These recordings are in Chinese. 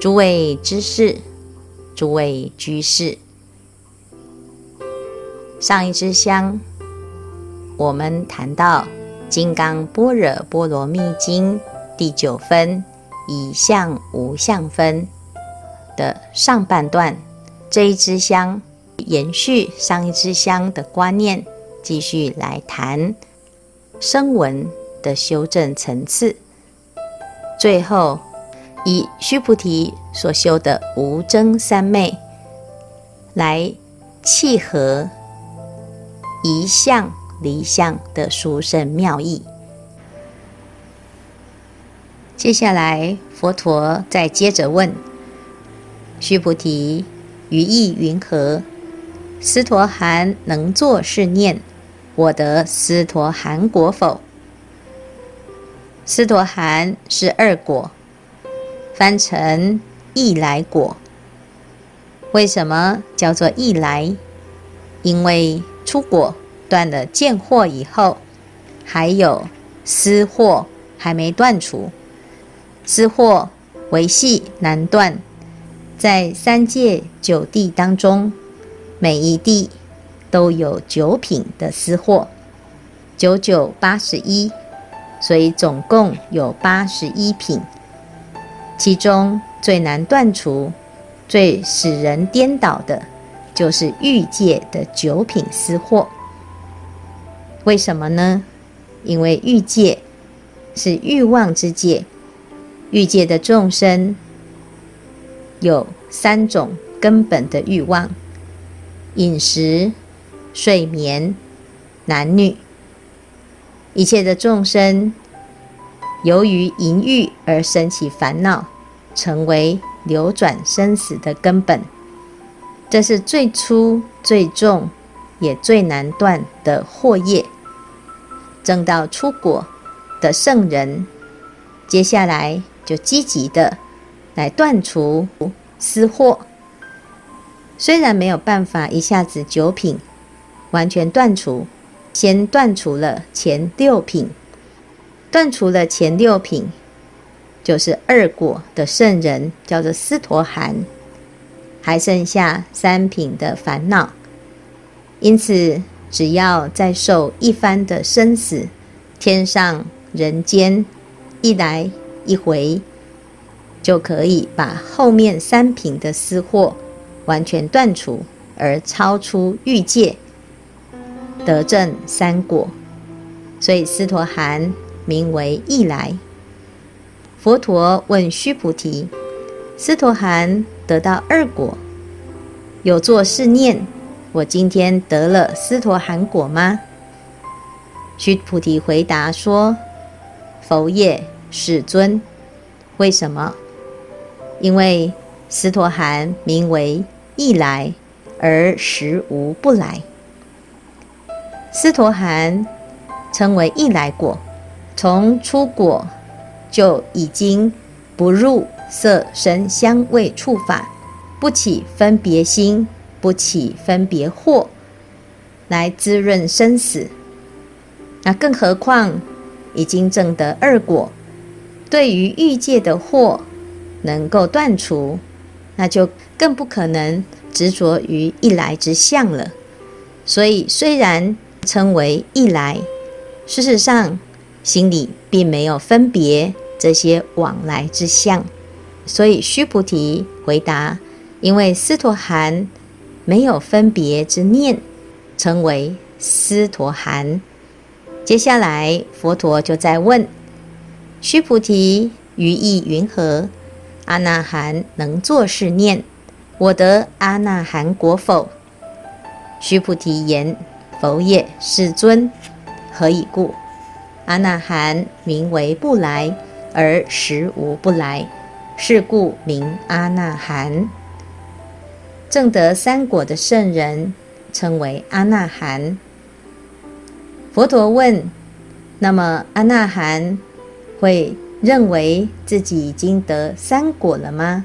诸位知识，诸位居士，上一支香，我们谈到《金刚般若波罗蜜经》第九分“以相无相分”的上半段，这一支香延续上一支香的观念，继续来谈声闻的修正层次，最后。以须菩提所修的无争三昧来契合一相离相的殊胜妙义。接下来，佛陀再接着问须菩提：“于意云何？斯陀含能作是念：我得斯陀含果否？”斯陀含是二果。翻成易来果，为什么叫做易来？因为出果断了见惑以后，还有思惑还没断除，思惑维系难断，在三界九地当中，每一地都有九品的思惑，九九八十一，所以总共有八十一品。其中最难断除、最使人颠倒的，就是欲界的九品思惑。为什么呢？因为欲界是欲望之界，欲界的众生有三种根本的欲望：饮食、睡眠、男女。一切的众生。由于淫欲而生起烦恼，成为流转生死的根本。这是最粗、最重，也最难断的惑业。证到出果的圣人，接下来就积极的来断除私惑。虽然没有办法一下子九品完全断除，先断除了前六品。断除了前六品，就是二果的圣人，叫做斯陀含，还剩下三品的烦恼。因此，只要再受一番的生死，天上人间一来一回，就可以把后面三品的私货完全断除，而超出欲界，得证三果。所以，斯陀含。名为一来。佛陀问须菩提：“斯陀含得到二果，有作是念：我今天得了斯陀含果吗？”须菩提回答说：“佛也，世尊。为什么？因为斯陀含名为意来，而实无不来。斯陀含称为意来果。”从初果就已经不入色声香味触法，不起分别心，不起分别惑，来滋润生死。那更何况已经证得二果，对于欲界的惑能够断除，那就更不可能执着于一来之相了。所以虽然称为一来，事实上。心里并没有分别这些往来之相，所以须菩提回答：因为斯陀含没有分别之念，称为斯陀含。接下来佛陀就在问须菩提：于意云何？阿那含能作是念：我得阿那含果否？须菩提言：否也，世尊。何以故？阿那含名为不来，而实无不来，是故名阿那含。证得三果的圣人称为阿那含。佛陀问：那么阿那含会认为自己已经得三果了吗？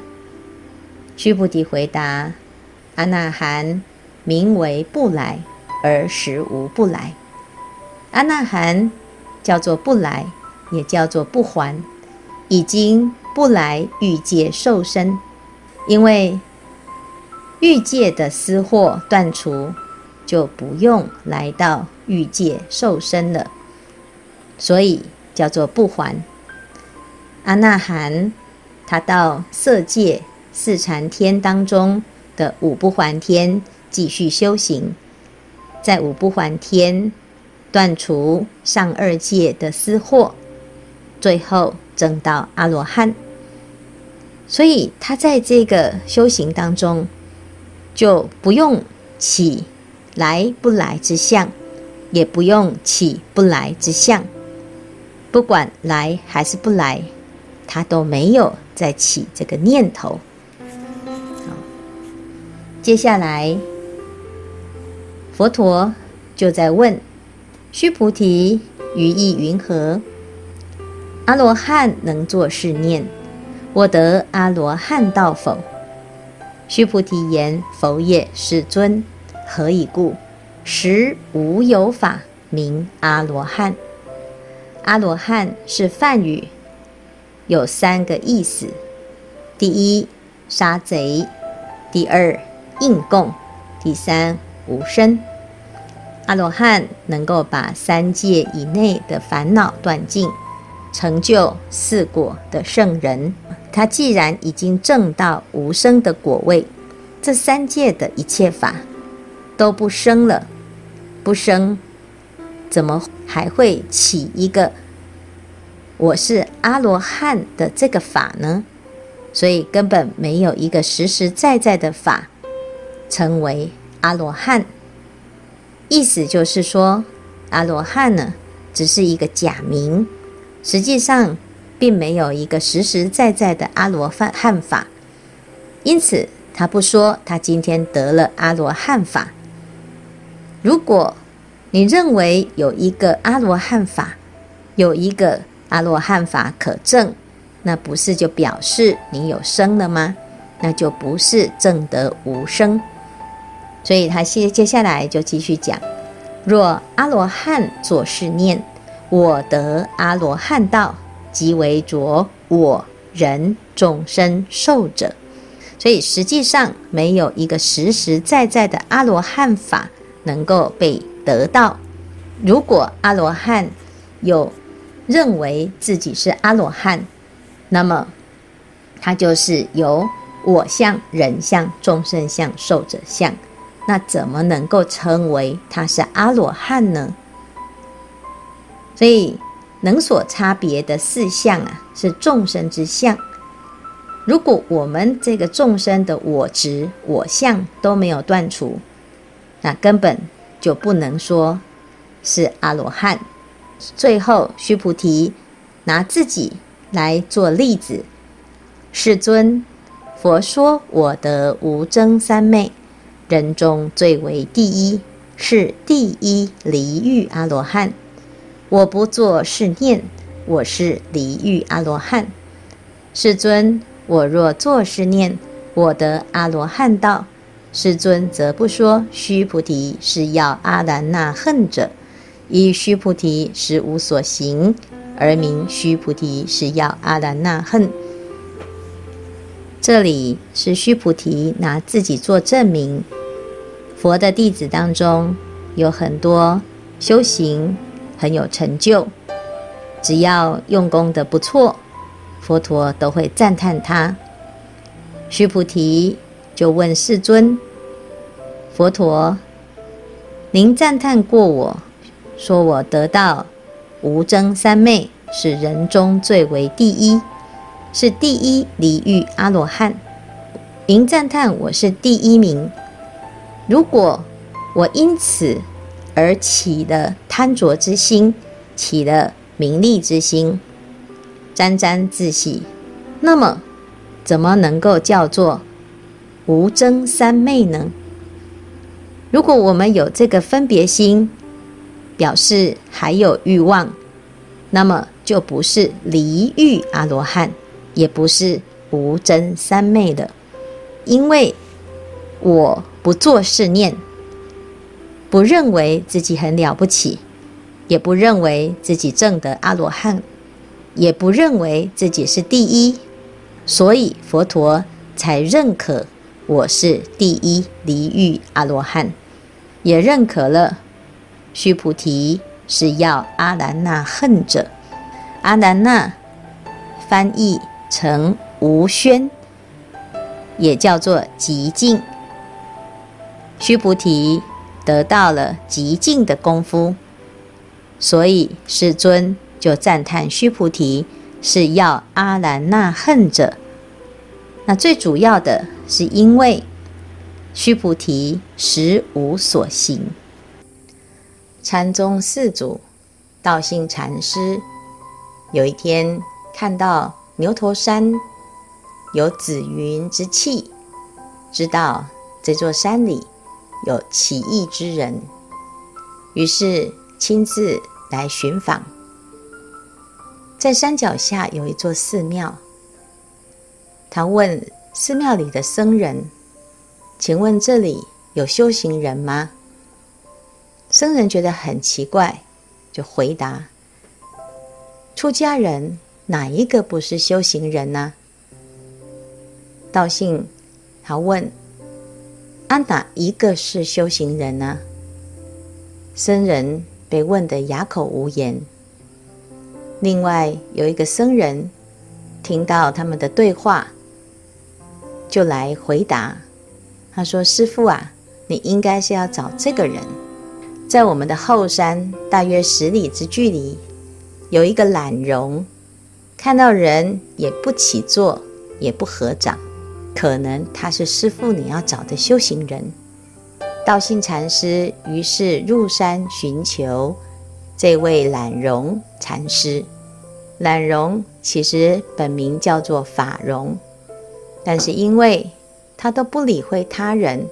须菩提回答：阿那含名为不来，而实无不来。阿那含。叫做不来，也叫做不还，已经不来欲界受生，因为欲界的私货断除，就不用来到欲界受生了，所以叫做不还。阿那含他到色界四禅天当中的五不还天继续修行，在五不还天断除上二界的私货，最后证到阿罗汉。所以他在这个修行当中，就不用起来不来之相，也不用起不来之相，不管来还是不来，他都没有再起这个念头。好，接下来佛陀就在问须菩提：“于意云何？阿罗汉能作是念。”我得阿罗汉道否？须菩提言：否也，世尊。何以故？实无有法名阿罗汉。阿罗汉是梵语，有三个意思：第一，杀贼；第二，应供；第三，无生。阿罗汉能够把三界以内的烦恼断尽，成就四果的圣人。他既然已经证到无生的果位，这三界的一切法都不生了，不生，怎么还会起一个我是阿罗汉的这个法呢？所以根本没有一个实实在在的法成为阿罗汉。意思就是说，阿罗汉呢，只是一个假名，实际上。并没有一个实实在在的阿罗汉法，因此他不说他今天得了阿罗汉法。如果你认为有一个阿罗汉法，有一个阿罗汉法可证，那不是就表示你有生了吗？那就不是证得无生。所以他接接下来就继续讲：若阿罗汉作是念，我得阿罗汉道。即为着我人众生寿者，所以实际上没有一个实实在在的阿罗汉法能够被得到。如果阿罗汉有认为自己是阿罗汉，那么他就是由我相、人相、众生相、寿者相，那怎么能够称为他是阿罗汉呢？所以。能所差别的四相啊，是众生之相。如果我们这个众生的我执、我相都没有断除，那根本就不能说是阿罗汉。最后，须菩提拿自己来做例子：世尊，佛说我得无争三昧，人中最为第一，是第一离欲阿罗汉。我不作是念，我是离欲阿罗汉。世尊，我若作是念，我得阿罗汉道。世尊则不说。须菩提是要阿兰那恨者，以须菩提实无所行，而名须菩提是要阿兰那恨。这里是须菩提拿自己做证明。佛的弟子当中有很多修行。很有成就，只要用功的不错，佛陀都会赞叹他。须菩提就问世尊：“佛陀，您赞叹过我，说我得到无争三昧，是人中最为第一，是第一离欲阿罗汉。您赞叹我是第一名，如果我因此……”而起了贪着之心，起了名利之心，沾沾自喜，那么怎么能够叫做无争三昧呢？如果我们有这个分别心，表示还有欲望，那么就不是离欲阿罗汉，也不是无争三昧的，因为我不作是念。不认为自己很了不起，也不认为自己证得阿罗汉，也不认为自己是第一，所以佛陀才认可我是第一离欲阿罗汉，也认可了须菩提是要阿兰那恨者。阿兰那翻译成无宣，也叫做极静。须菩提得到了极静的功夫，所以世尊就赞叹须菩提是要阿兰那恨者。那最主要的是因为须菩提实无所行。禅宗四祖道信禅师有一天看到牛头山有紫云之气，知道这座山里有奇异之人，于是亲自来寻访。在山脚下有一座寺庙，他问寺庙里的僧人：“请问这里有修行人吗？”僧人觉得很奇怪，就回答：“出家人哪一个不是修行人呢？”道信他问。安，哪一个是修行人呢？僧人被问得哑口无言。另外有一个僧人听到他们的对话，就来回答。他说：“师父啊，你应该是要找这个人。在我们的后山大约十里之距离，有一个懒容，看到人也不起坐，也不合掌。”可能他是师父你要找的修行人。道信禅师于是入山寻求这位懒容禅师。懒容其实本名叫做法容，但是因为他都不理会他人，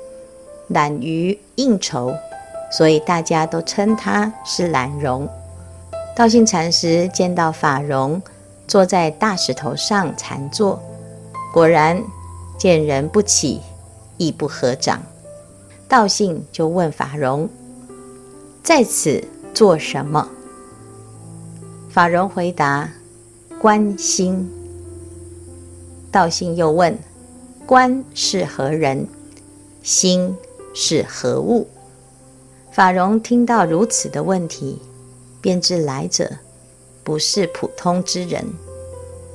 懒于应酬，所以大家都称他是懒容。道信禅师见到法容坐在大石头上禅坐，果然。见人不起，亦不合掌，道信就问法容：“在此做什么？”法容回答：“观心。”道信又问：“观是何人？心是何物？”法容听到如此的问题，便知来者不是普通之人，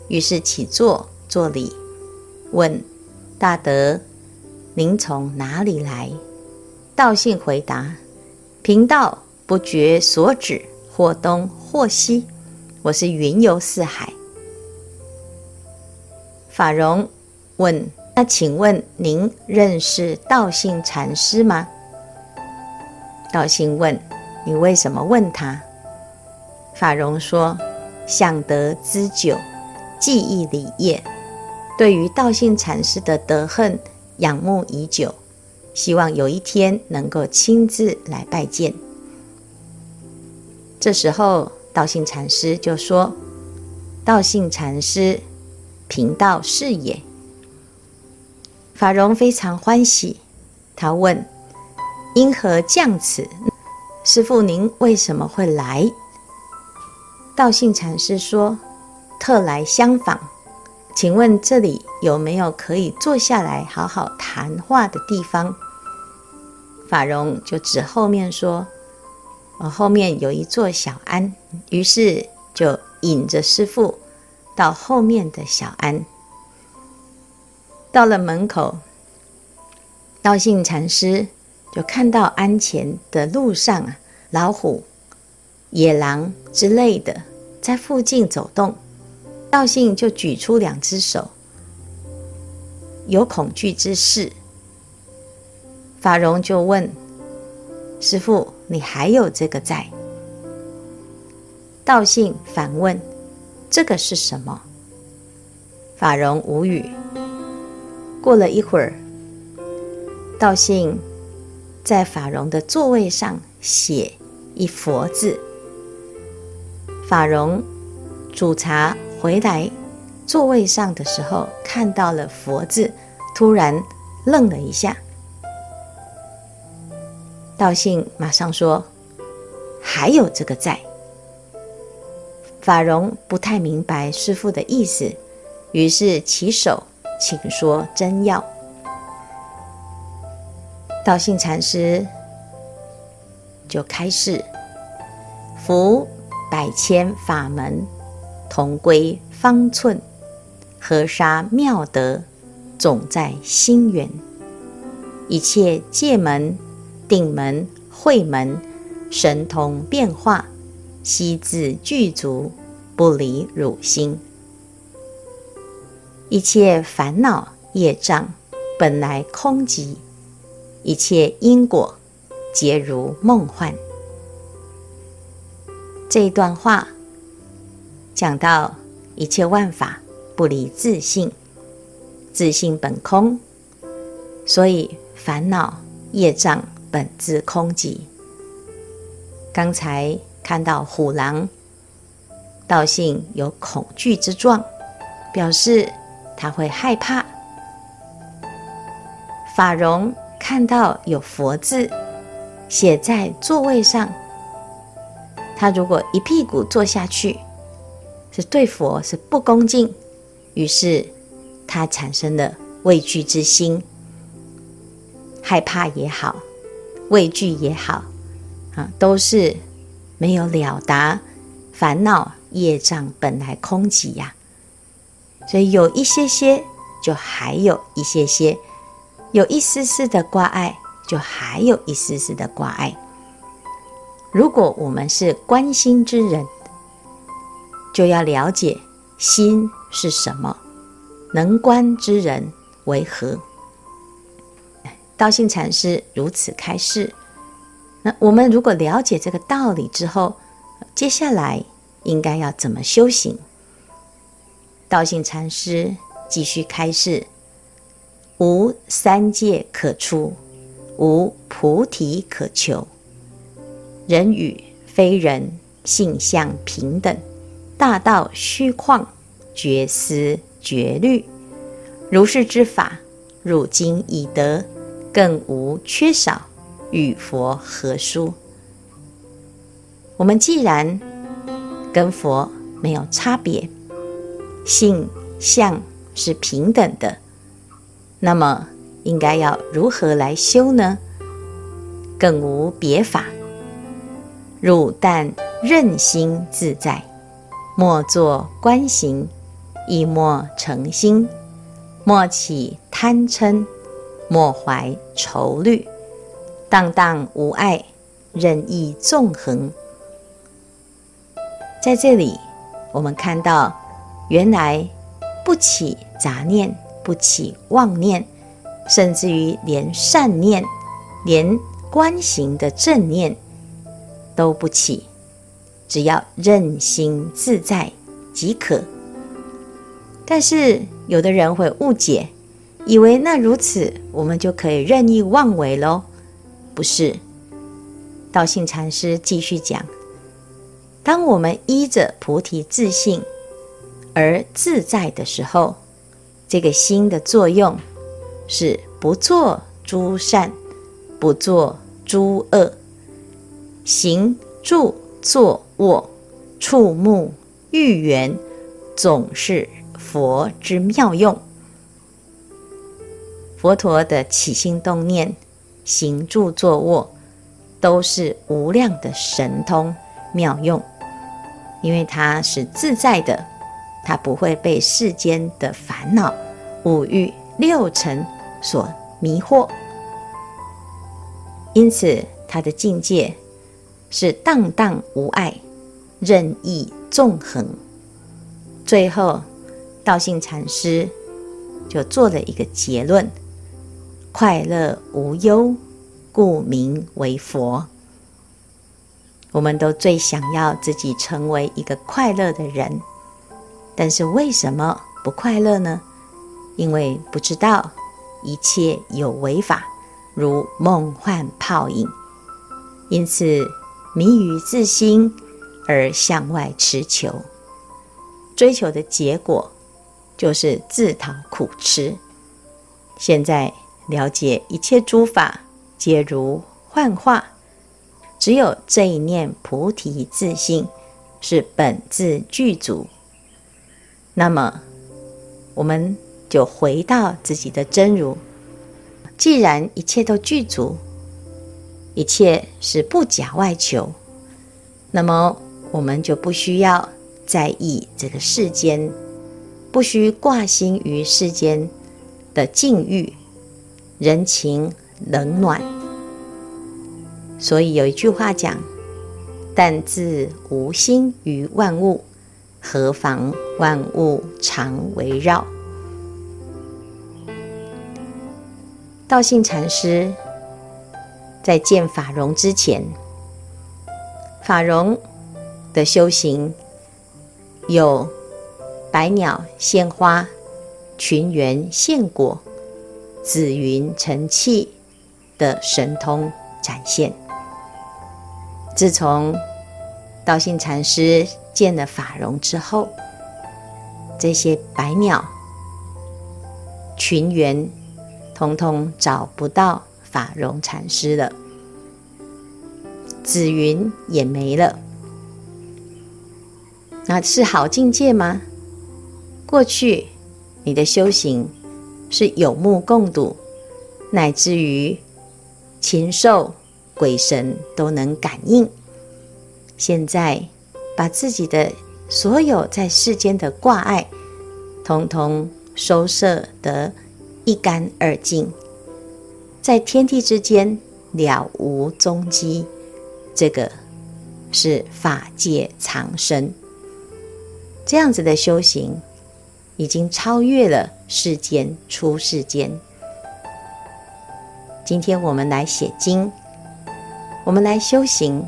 于是起坐作礼，问。大德，您从哪里来？道信回答：“贫道不觉所指，或东或西，我是云游四海。”法荣问：“那请问您认识道信禅师吗？”道信问：“你为什么问他？”法荣说：“向得之久，记忆礼业。”对于道信禅师的德恨仰慕已久，希望有一天能够亲自来拜见。这时候，道信禅师就说：“道信禅师，贫道是也。”法容非常欢喜，他问：“因何降此？师父您为什么会来？”道信禅师说：“特来相访。”请问这里有没有可以坐下来好好谈话的地方？法容就指后面说：“我，后面有一座小庵。”于是就引着师父到后面的小庵。到了门口，道信禅师就看到庵前的路上啊，老虎、野狼之类的在附近走动。道信就举出两只手，有恐惧之势。法容就问：“师父，你还有这个在？”道信反问：“这个是什么？”法容无语。过了一会儿，道信在法容的座位上写一佛字。法容煮茶。回来座位上的时候，看到了“佛”字，突然愣了一下。道信马上说：“还有这个在。”法荣不太明白师父的意思，于是起手，请说真要。道信禅师就开示：佛百千法门，同归方寸；河沙妙德，总在心源。一切戒门、定门、慧门，神通变化，悉自具足，不离汝心。一切烦恼业障，本来空寂；一切因果，皆如梦幻。这段话讲到一切万法不离自性，自性本空，所以烦恼业障本自空寂。刚才看到虎狼，道信有恐惧之状，表示他会害怕。法融看到有佛字写在座位上。他如果一屁股坐下去，是对佛是不恭敬，于是他产生了畏惧之心，害怕也好，畏惧也好，啊，都是没有了达烦恼业障本来空寂呀，所以有一些些，就还有一些些，有一丝丝的挂碍，就还有一丝丝的挂碍。如果我们是关心之人，就要了解心是什么，能观之人为何？道信禅师如此开示。那我们如果了解这个道理之后，接下来应该要怎么修行？道信禅师继续开示：无三界可出，无菩提可求。人与非人，性相平等，大道虚旷，绝思绝虑。如是之法，汝今已得，更无缺少，与佛何殊？我们既然跟佛没有差别，性相是平等的，那么应该要如何来修呢？更无别法。汝但任心自在，莫作观行，亦莫成心，莫起贪嗔，莫怀愁虑，荡荡无碍，任意纵横。在这里，我们看到，原来不起杂念，不起妄念，甚至于连善念，连观行的正念。都不起，只要任心自在即可。但是有的人会误解，以为那如此，我们就可以任意妄为喽？不是。道信禅师继续讲：当我们依着菩提自性而自在的时候，这个心的作用是不做诸善，不做诸恶。行住坐卧，触目欲缘，总是佛之妙用。佛陀的起心动念、行住坐卧，都是无量的神通妙用，因为他是自在的，他不会被世间的烦恼、五欲、六尘所迷惑，因此他的境界。是荡荡无碍，任意纵横。最后，道信禅师就做了一个结论：快乐无忧，故名为佛。我们都最想要自己成为一个快乐的人，但是为什么不快乐呢？因为不知道一切有为法，如梦幻泡影，因此。迷于自心而向外持求，追求的结果就是自讨苦吃。现在了解一切诸法皆如幻化，只有这一念菩提自性是本自具足。那么我们就回到自己的真如。既然一切都具足，一切是不假外求，那么我们就不需要在意这个世间，不需挂心于世间的境遇、人情冷暖。所以有一句话讲：“但自无心于万物，何妨万物常围绕。”道信禅师在见法融之前，法融的修行有百鸟献花、群猿献果、紫云成器的神通展现。自从道信禅师见了法融之后，这些百鸟群缘。通通找不到法融禅师了，紫云也没了。那是好境界吗？过去你的修行是有目共睹，乃至于禽兽鬼神都能感应。现在把自己的所有在世间的挂碍，通通收摄得。一干二净，在天地之间了无踪迹，这个是法界藏身。这样子的修行，已经超越了世间出世间。今天我们来写经，我们来修行，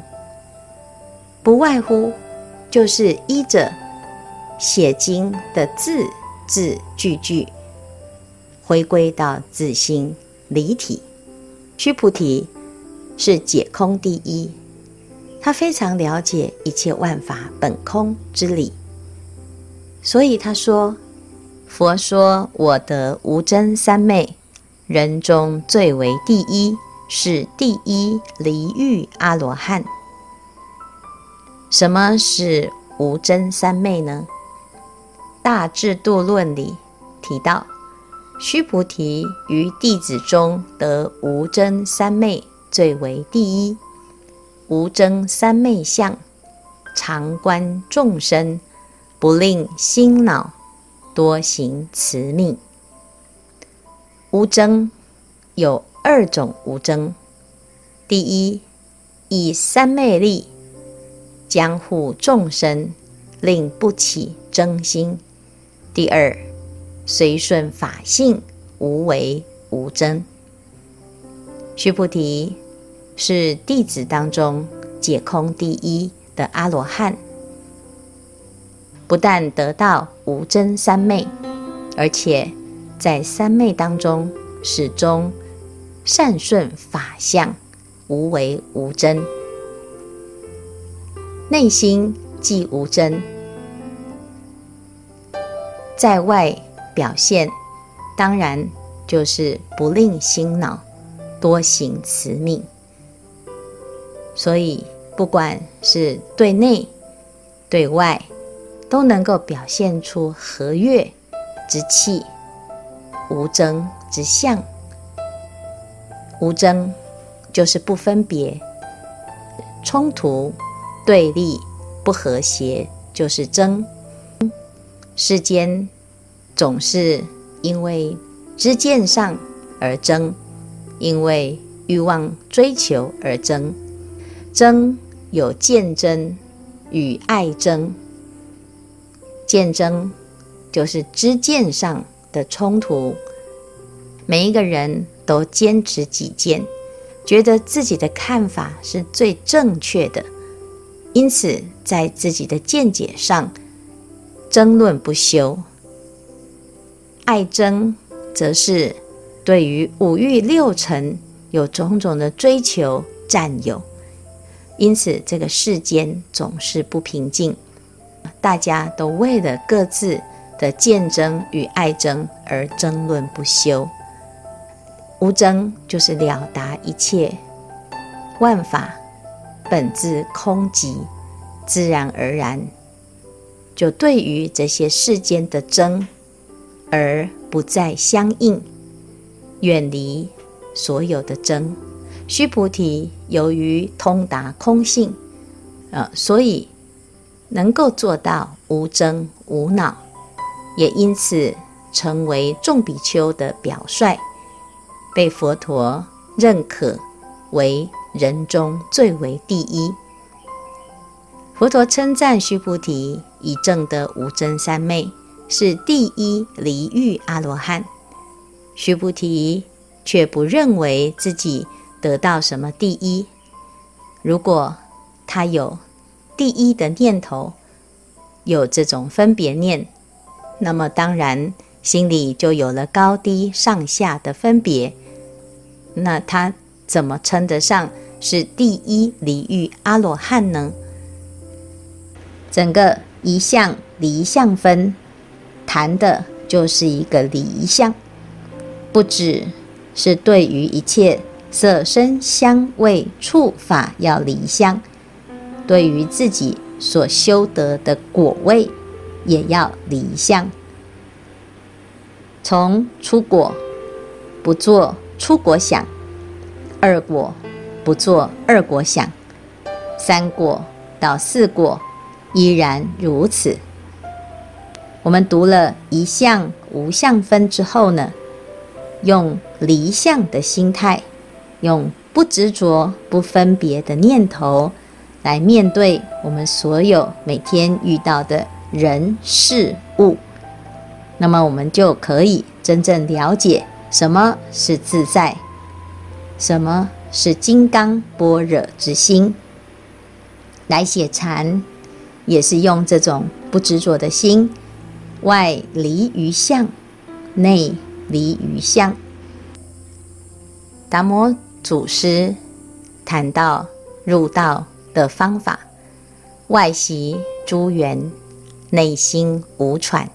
不外乎就是依着写经的字字句句。回归到自心离体，须菩提是解空第一，他非常了解一切万法本空之理，所以他说：“佛说我得无真三昧，人中最为第一，是第一离欲阿罗汉。”什么是无真三昧呢？《大智度论》里提到。须菩提于弟子中得无真三昧最为第一，无真三昧相，常观众生，不令心恼，多行慈命。无争有二种无争，第一，以三昧力将护众生，令不起争心；第二。随顺法性，无为无争。须菩提是弟子当中解空第一的阿罗汉，不但得到无諍三昧，而且在三昧当中始终善顺法相，无为无諍，内心既无諍，在外。表现当然就是不令心恼，多行慈命。所以不管是对内对外，都能够表现出和悦之气、无争之相。无争就是不分别、冲突、对立、不和谐，就是争。世间。总是因为知见上而争，因为欲望追求而争。争有见争与爱争。见争就是知见上的冲突，每一个人都坚持己见，觉得自己的看法是最正确的，因此在自己的见解上争论不休。爱争，则是对于五欲六尘有种种的追求、占有，因此这个世间总是不平静，大家都为了各自的见争与爱争而争论不休。无争就是了达一切万法本自空寂，自然而然，就对于这些世间的争。而不再相应，远离所有的争。须菩提由于通达空性，呃，所以能够做到无争无恼，也因此成为众比丘的表率，被佛陀认可为人中最为第一。佛陀称赞须菩提已证得无争三昧，是第一离欲阿罗汉。须菩提却不认为自己得到什么第一。如果他有第一的念头，有这种分别念，那么当然心里就有了高低上下的分别。那他怎么称得上是第一离欲阿罗汉呢？整个一相离相分谈的就是一个离相，不只是对于一切色声香味触法要离相，对于自己所修得的果位也要离相。从初果不做出果想，二果不做二果想，三果到四果。依然如此。我们读了一相无相分之后呢，用离相的心态，用不执着、不分别的念头来面对我们所有每天遇到的人事物，那么我们就可以真正了解什么是自在，什么是金刚般若之心，来写禅。也是用这种不执着的心，外离于相，内离于相。达摩祖师谈到入道的方法：外息诸缘，内心无喘，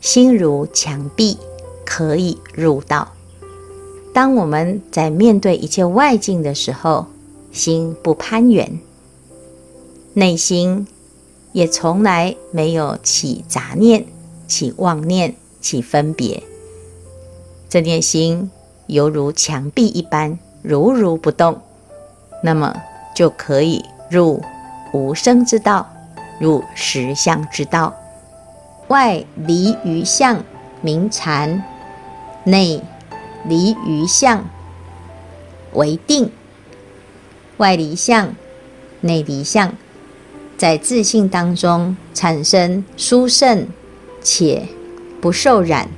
心如墙壁，可以入道。当我们在面对一切外境的时候，心不攀缘，内心。也从来没有起杂念、起妄念、起分别，这念心犹如墙壁一般，如如不动，那么就可以入无生之道，入实相之道。外离于相，名禅；内离于相，为定。外离相，内离相。在自信当中产生殊胜且不受染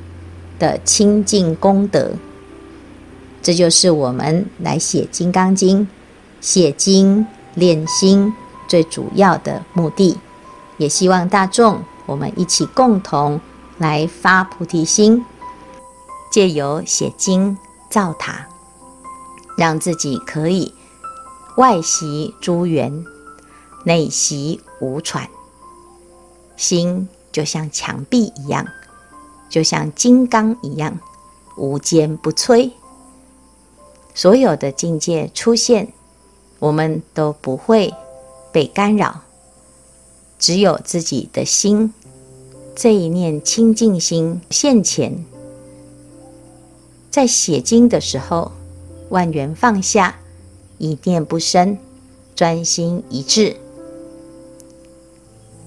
的清净功德，这就是我们来写《金刚经》、写经练心最主要的目的。也希望大众我们一起共同来发菩提心，借由写经造塔，让自己可以外习诸缘。内习无喘，心就像墙壁一样，就像金刚一样，无坚不摧。所有的境界出现，我们都不会被干扰。只有自己的心，这一念清净心现前，在写经的时候，万缘放下，一念不生，专心一致。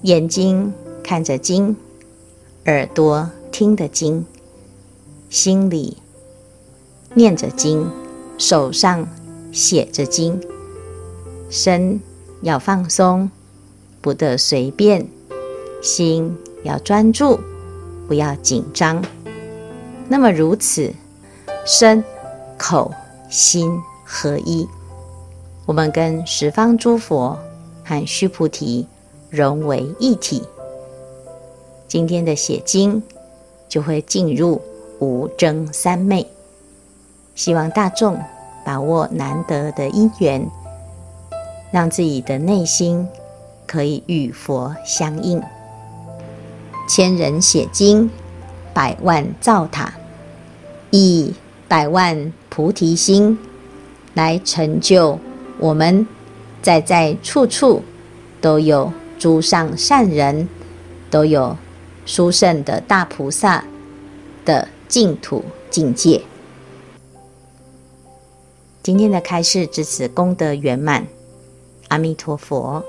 眼睛看着经，耳朵听着经，心里念着经，手上写着经，身要放松，不得随便，心要专注，不要紧张。那么如此，身、口、心合一，我们跟十方诸佛和须菩提。融为一体，今天的写经就会进入无争三昧。希望大众把握难得的因缘，让自己的内心可以与佛相应。千人写经，百万造塔，以百万菩提心来成就我们，在在处处都有。诸上善人都有殊胜的大菩萨的净土境界。今天的开示至此功德圆满，阿弥陀佛。